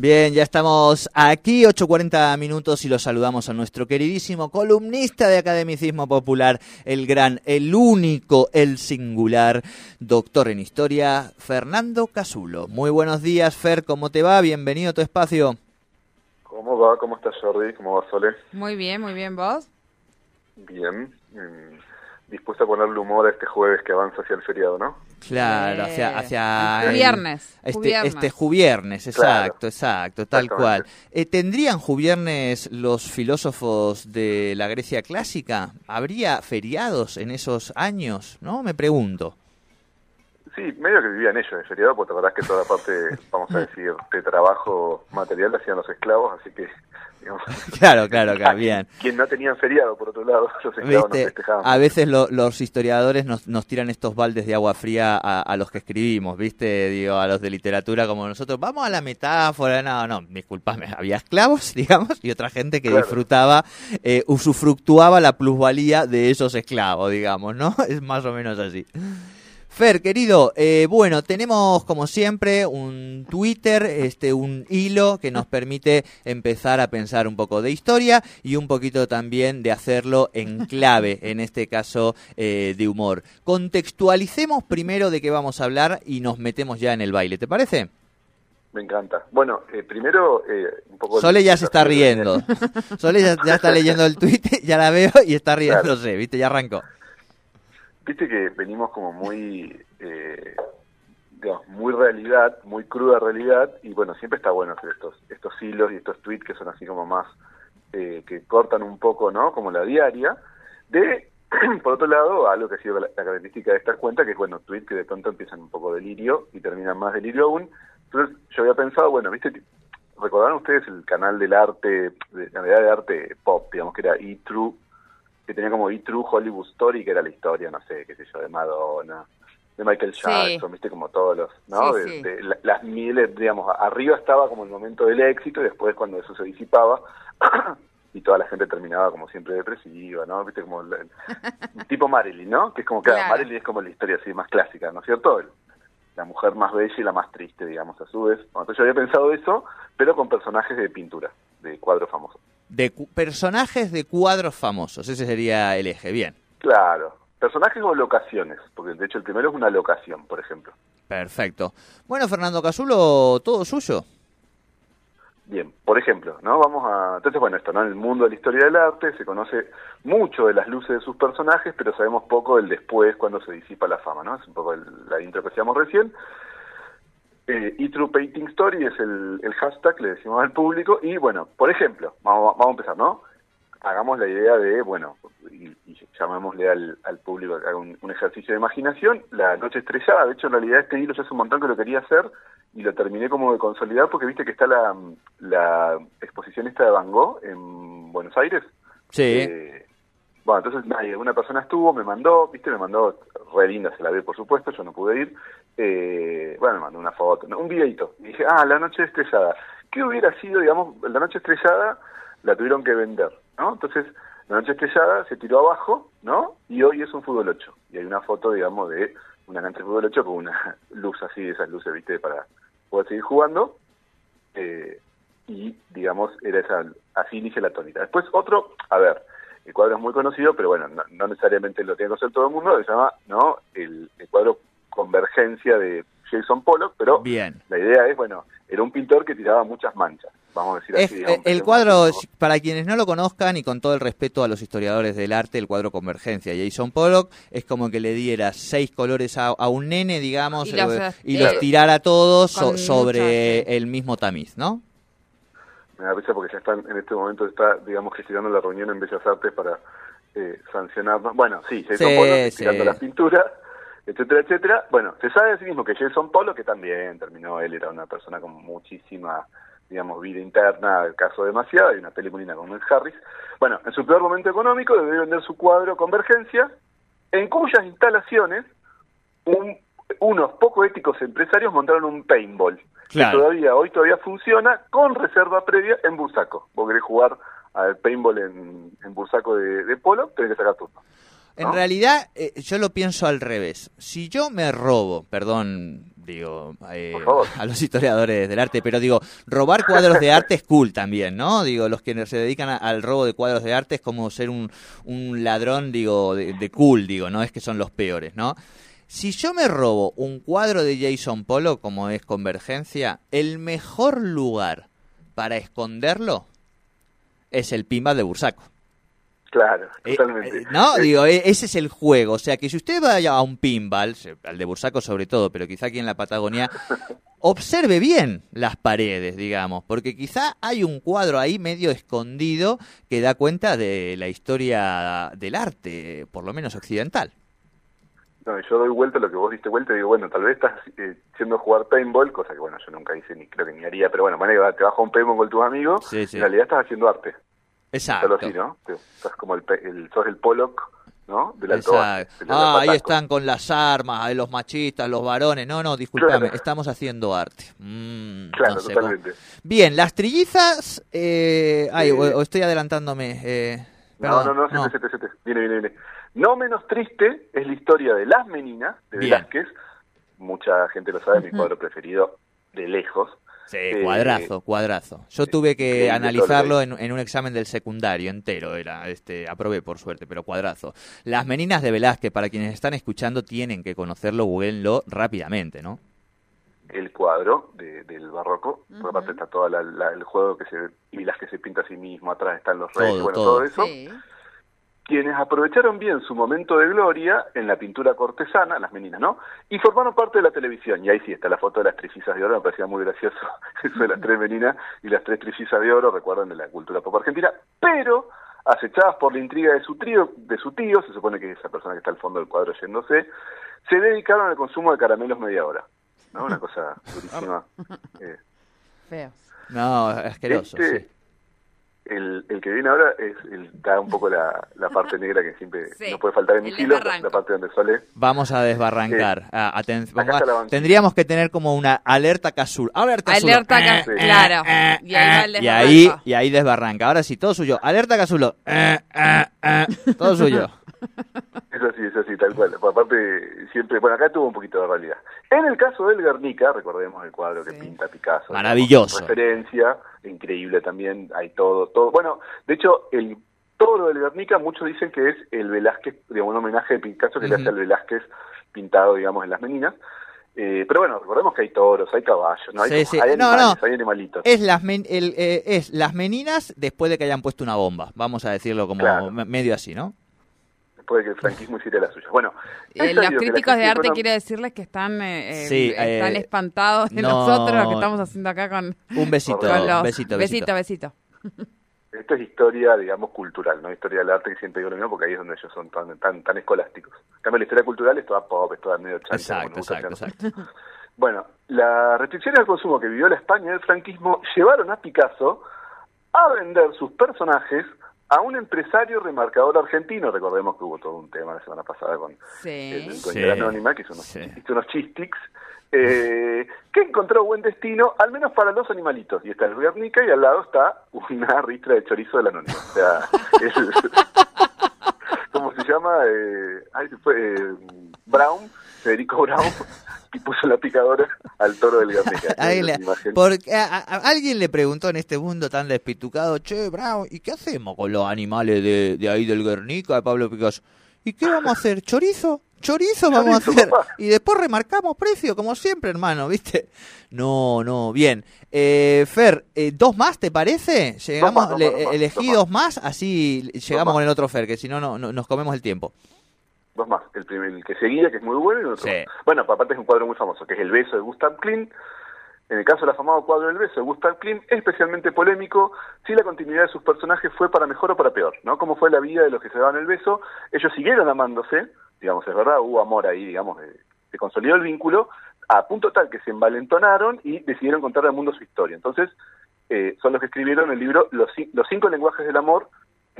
Bien, ya estamos aquí, 8.40 minutos, y los saludamos a nuestro queridísimo columnista de Academicismo Popular, el gran, el único, el singular, doctor en historia, Fernando Casulo. Muy buenos días, Fer, ¿cómo te va? Bienvenido a tu espacio. ¿Cómo va? ¿Cómo estás, Jordi? ¿Cómo va, Sole? Muy bien, muy bien, ¿vos? Bien. Mm, dispuesto a ponerle humor a este jueves que avanza hacia el feriado, ¿no? Claro, hacia... hacia el, viernes. Este, juviernes. este juviernes, exacto, exacto, tal cual. Eh, ¿Tendrían juviernes los filósofos de la Grecia clásica? ¿Habría feriados en esos años? ¿No? Me pregunto. Sí, medio que vivían ellos de feriado, porque te acordás que toda la parte, vamos a decir, de trabajo material hacían los esclavos, así que claro, claro, claro, bien. Quien no tenían feriado, por otro lado, los esclavos festejaban. A veces los historiadores nos, nos, tiran estos baldes de agua fría a, los que escribimos, ¿viste? Digo, a los de literatura como nosotros. Vamos a la metáfora, no, no, disculpame, había esclavos, digamos, y otra gente que disfrutaba, eh, usufructuaba la plusvalía de esos esclavos, digamos, ¿no? Es más o menos así. Fer, querido, eh, bueno, tenemos como siempre un Twitter, este, un hilo que nos permite empezar a pensar un poco de historia y un poquito también de hacerlo en clave, en este caso eh, de humor. Contextualicemos primero de qué vamos a hablar y nos metemos ya en el baile, ¿te parece? Me encanta. Bueno, eh, primero un poco... Sole ya se está riendo. Sole ya, está leyendo el tweet, ya la veo y está riéndose, ¿viste? Ya arrancó viste que venimos como muy, eh, digamos, muy realidad, muy cruda realidad, y bueno, siempre está bueno hacer estos, estos hilos y estos tweets que son así como más, eh, que cortan un poco, ¿no? Como la diaria, de, por otro lado, algo que ha sido la, característica de esta cuenta, que es, bueno, tweets que de pronto empiezan un poco delirio y terminan más delirio aún. Entonces yo había pensado, bueno, viste, recordaron ustedes el canal del arte, de de arte pop, digamos que era E-True, que tenía como E-True Hollywood Story, que era la historia, no sé, qué sé yo, de Madonna, de Michael Jackson, viste, como todos los, ¿no? de, las miles, digamos, arriba estaba como el momento del éxito y después cuando eso se disipaba y toda la gente terminaba como siempre depresiva, ¿no? Viste, como el, tipo Marilyn, ¿no? Que es como, que Marilyn es como la historia así más clásica, ¿no es cierto? la mujer más bella y la más triste, digamos, a su vez. entonces yo había pensado eso, pero con personajes de pintura, de cuadros famosos de personajes de cuadros famosos. Ese sería el eje, bien. Claro, personajes o locaciones, porque de hecho el primero es una locación, por ejemplo. Perfecto. Bueno, Fernando Casulo, todo suyo. Bien, por ejemplo, ¿no? Vamos a... Entonces, bueno, esto, ¿no? En el mundo de la historia del arte se conoce mucho de las luces de sus personajes, pero sabemos poco del después cuando se disipa la fama, ¿no? Es un poco la intro que hacíamos recién. Eh, e-True Painting Story es el, hashtag, le decimos al público, y bueno, por ejemplo, vamos, vamos a empezar, ¿no? Hagamos la idea de, bueno, y, llamémosle al, público que haga un, ejercicio de imaginación, la noche estrellada, de hecho en realidad este hilo ya hace un montón que lo quería hacer y lo terminé como de consolidar porque viste que está la, la exposición esta de Van Gogh en Buenos Aires. Sí. Eh, entonces nadie, una persona estuvo, me mandó, viste, me mandó, re linda, se la ve por supuesto, yo no pude ir, eh, bueno, me mandó una foto, un videito, y dije, ah, la noche estrellada, ¿qué hubiera sido, digamos, la noche estrellada la tuvieron que vender, ¿no? Entonces, la noche estrellada se tiró abajo, ¿no? Y hoy es un fútbol 8, y hay una foto, digamos, de una cancha de fútbol 8 con una luz así, esas luces, viste, para poder seguir jugando, eh, y, digamos, era esa, así inicia la tónica. Después otro, a ver, el cuadro es muy conocido, pero bueno, no, necesariamente lo tiene que conocer todo el mundo, se llama no el, cuadro Convergencia de Jason Pollock, pero Bien. la idea es, bueno, era un pintor que tiraba muchas manchas, vamos a decir así. Eh, el cuadro, para quienes no lo conozcan y con todo el respeto a los historiadores del arte, el cuadro Convergencia, Jason Pollock es como que le diera seis colores a, un nene, digamos, y los, eh, tirara todos sobre el mismo tamiz, ¿no? Me da risa porque ya están, en este momento está, digamos, gestionando la reunión en Bellas Artes para eh, sancionarnos. Bueno, sí, Jason Polo tirando las pinturas, etcétera, etcétera. Bueno, se sabe sí mismo que Jason Polo, que también terminó, él era una persona con muchísima, digamos, vida interna, caso demasiado, y una película con Mel Harris. Bueno, en su peor momento económico debió vender su cuadro Convergencia, en cuyas instalaciones un unos poco éticos empresarios montaron un paintball. Claro. Que todavía, hoy todavía funciona con reserva previa en Bursaco. Vos querés jugar al paintball en, en Bursaco de, de polo, tenés que sacar turno. En realidad, eh, yo lo pienso al revés. Si yo me robo, perdón, digo, eh, a los historiadores del arte, pero digo, robar cuadros de arte es cool también, ¿no? Digo, los que se dedican a- al robo de cuadros de arte es como ser un, un ladrón, digo, de, de cool, digo, no es que son los peores, ¿no? Si yo me robo un cuadro de Jason Polo, como es Convergencia, el mejor lugar para esconderlo es el Pimba de Bursaco. Claro, Eh, totalmente. eh, no, Eh, digo, eh, ese es el juego. O sea, que si usted vaya a un pinball, al de Bursaco sobre todo, pero quizá aquí en la Patagonia, observe bien las paredes, digamos, porque quizá hay un cuadro ahí medio escondido que da cuenta de la historia del arte, por lo menos occidental. No, yo doy vuelta a lo que vos diste vuelta y digo, bueno, tal vez estás eh, haciendo jugar paintball, cosa que bueno, yo nunca hice ni creo que ni haría, pero bueno, manera te vas a un paintball con tus amigos, Sí, sí. en realidad estás haciendo arte. Exacto. Solo así, ¿no? Estás como el, el sos el Pollock, ¿no? Del alto Exacto. del Ah, ahí están con las armas, los machistas, los varones. No, no, discúlpame, Claro. estamos haciendo arte. Mm, Claro, no sé cómo- totalmente. Bien, las trillizas. Eh, ay, o, o estoy adelantándome. Eh, No, perdón, no, no, sete, sete, sete. Viene, viene, viene. No menos triste es la historia de Las Meninas, de Bien. Velázquez. Mucha gente lo sabe, mi cuadro preferido de lejos. Sí, Eh, cuadrazo, cuadrazo. Yo tuve que analizarlo en, en un examen del secundario entero, era, este, aprobé por suerte, pero cuadrazo. Las meninas de Velázquez, para quienes están escuchando, tienen que conocerlo, googleenlo rápidamente, ¿no? el cuadro de- del barroco. Por aparte está todo la- la- el juego que se y las que se pinta a sí mismo, atrás están los reyes, Todo, bueno, todo. todo, eso. Sí. Quienes aprovecharon bien su momento de gloria en la pintura cortesana, las meninas, ¿no? Y formaron parte de la televisión. Y ahí sí está la foto de las trillizas de oro, me parecía muy gracioso eso de las tres meninas y las tres trillizas de oro, recuerdan de la cultura pop argentina, pero acechadas por la intriga de su trío, de su tío, se supone que es esa persona que está al fondo del cuadro yéndose, se dedicaron al consumo de caramelos media hora. ¿no? Una cosa durísima. Eh, Feo. No, asqueroso, Este, sí. El, el que viene ahora es el, da un poco la, la parte negra que siempre Sí, no puede faltar en mis hilos, la, parte donde sale. Vamos a desbarrancar. Ah, aten- vamos a- banquina. tendríamos que tener como una alerta casual. Alerta. Alerta Eh, ca- Sí. claro. Y ahí va el y ahí, y ahí desbarranca. Ahora sí, todo suyo. Alerta casulo. Eh, eh, eh, todo suyo. Es así, es así, tal cual. Aparte, siempre, bueno, acá tuvo un poquito de realidad. En el caso del Guernica, recordemos el cuadro que Sí. pinta Picasso. Maravilloso. Referencia, increíble también, hay todo, todo. Bueno, de hecho, el toro del Guernica, muchos dicen que es el Velázquez, digamos, un homenaje de Picasso que le hace al Velázquez pintado, digamos, en las meninas. Eh, pero bueno, recordemos que hay toros, hay caballos, ¿no? Hay, Sí, como- sí. hay No, animales, no. hay animalitos. Es las, men- el, eh, es las meninas después de que hayan puesto una bomba. Vamos a decirlo como Claro. medio así, ¿no? Después de que el franquismo hiciera la suya. Bueno, Eh, los críticos de arte económica- quiero decirles que están, eh, eh, Sí, están eh, espantados de no. nosotros lo que estamos haciendo acá con, Un besito, con los besito, besito, besito. besito. Esto es historia, digamos, cultural, no historia del arte que siempre digo lo mismo porque ahí es donde ellos son tan, tan, tan escolásticos. En cambio, la historia cultural es toda pop, es toda medio chancha. Exacto, exacto, exacto. Bueno, las restricciones al consumo que vivió la España del franquismo llevaron a Picasso a vender sus personajes a un empresario remarcador argentino. Recordemos que hubo todo un tema la semana pasada con Sí. el dueño Sí. Anónima, que hizo unos, Sí. hizo unos chistics, eh, que encontró buen destino, al menos para los animalitos. Y está el Guernica y al lado está una ristra de chorizo de la Anónima. O sea, es, ¿cómo se llama? Eh, ay, se fue, eh, Brown, Federico Brown, y puso la picadora al toro del Guernica. Porque a- alguien le preguntó en este mundo tan despitucado, che, Brown, ¿y qué hacemos con los animales de, de ahí del Guernica, de Pablo Picasso? ¿Y qué vamos a hacer? ¿Chorizo? ¿Chorizo vamos a hacer? papá. Y después remarcamos precio, como siempre, hermano, ¿viste? No, no, bien. Eh, Fer, eh, ¿dos más te parece? Llegamos, más, le- más, elegí dos más, así llegamos con el otro Fer, que si no, no, no- nos comemos el tiempo. Dos más, el, primer, el que seguía, que es muy bueno, y el otro. Sí. Bueno, aparte es un cuadro muy famoso, que es El beso de Gustav Klimt. En el caso del afamado cuadro del beso de Gustav Klimt, es especialmente polémico si la continuidad de sus personajes fue para mejor o para peor, ¿no? Cómo fue la vida de los que se daban el beso. Ellos siguieron amándose, digamos, es verdad, hubo amor ahí, digamos, se consolidó el vínculo, a punto tal que se envalentonaron y decidieron contar al mundo su historia. Entonces, eh, son los que escribieron el libro Los, los cinco lenguajes del amor,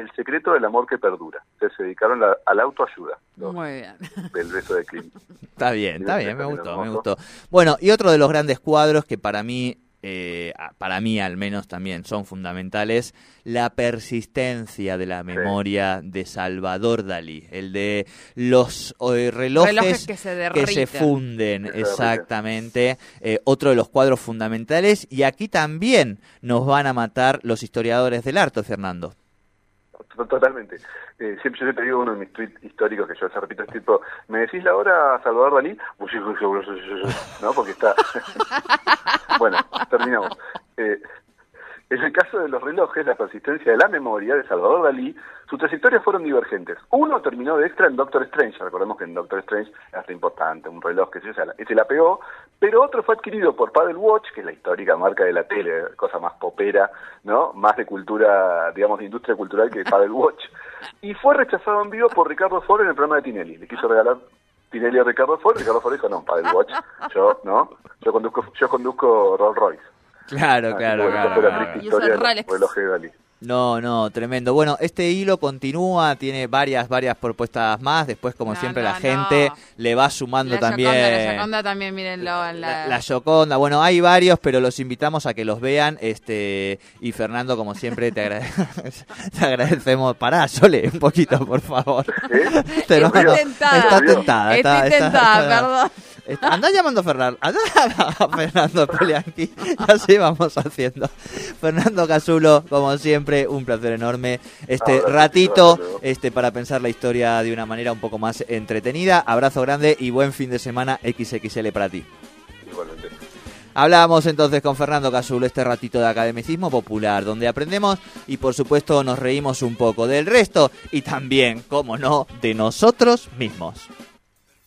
El secreto del amor que perdura. Entonces se dedicaron la- a la autoayuda. Muy bien. del beso de Clint. Está bien, está bien, me gustó, me gustó. Bueno, y otro de los grandes cuadros que para mí, eh, para mí al menos también son fundamentales, la persistencia de la memoria de Salvador Dalí, el de los eh, relojes, Relojes que se que se funden, Que se exactamente, Eh, otro de los cuadros fundamentales, y aquí también nos van a matar los historiadores del arte, Fernando. To- Totalmente. Eh, siempre yo te digo uno de mis tweets históricos que yo se repito, es tipo, ¿me decís la hora Salvador Dalí? ¿No? Porque está... bueno, terminamos. Eh, en el caso de los relojes, la persistencia de la memoria de Salvador Dalí, sus trayectorias fueron divergentes. Uno terminó de extra en Doctor Strange, recordemos que en Doctor Strange hasta importante, un reloj que se, la- ese la pegó, pero otro fue adquirido por Paddle Watch, que es la histórica marca de la tele, cosa más popera, ¿no? Más de cultura, digamos, de industria cultural que Paddle Watch. Y fue rechazado en vivo por Ricardo Ford en el programa de Tinelli. Le quiso regalar Tinelli a Ricardo Ford, Ricardo Ford dijo, no, Paddle Watch, yo, ¿no? Yo conduzco, yo conduzco Rolls Royce. Claro, Así claro, claro. Y usa de Dalí. No, no, tremendo. Bueno, este hilo continúa, tiene varias, varias propuestas más. Después, como No, siempre, no, la gente le va sumando La también. Yoconda, la Yoconda también, mírenlo en La, la... Yoconda, bueno, hay varios, pero los invitamos a que los vean. Este y Fernando, como siempre, te, agrade- te agradecemos. Pará, Sole, un poquito, por favor. ¿Eh? Te- Estoy tentada. Está tentada. Estoy está- está- tentada, está- perdón. Andá llamando a Fernando. Andá a Fernando Polianqui. Así vamos haciendo. Fernando Casulo, como siempre, un placer enorme. Este Abrazo, ratito este, para pensar la historia de una manera un poco más entretenida. Abrazo grande y buen fin de semana XXL para ti. Igualmente. Hablábamos entonces con Fernando Casulo este ratito de academicismo popular, donde aprendemos y por supuesto nos reímos un poco del resto y también, como no, de nosotros mismos.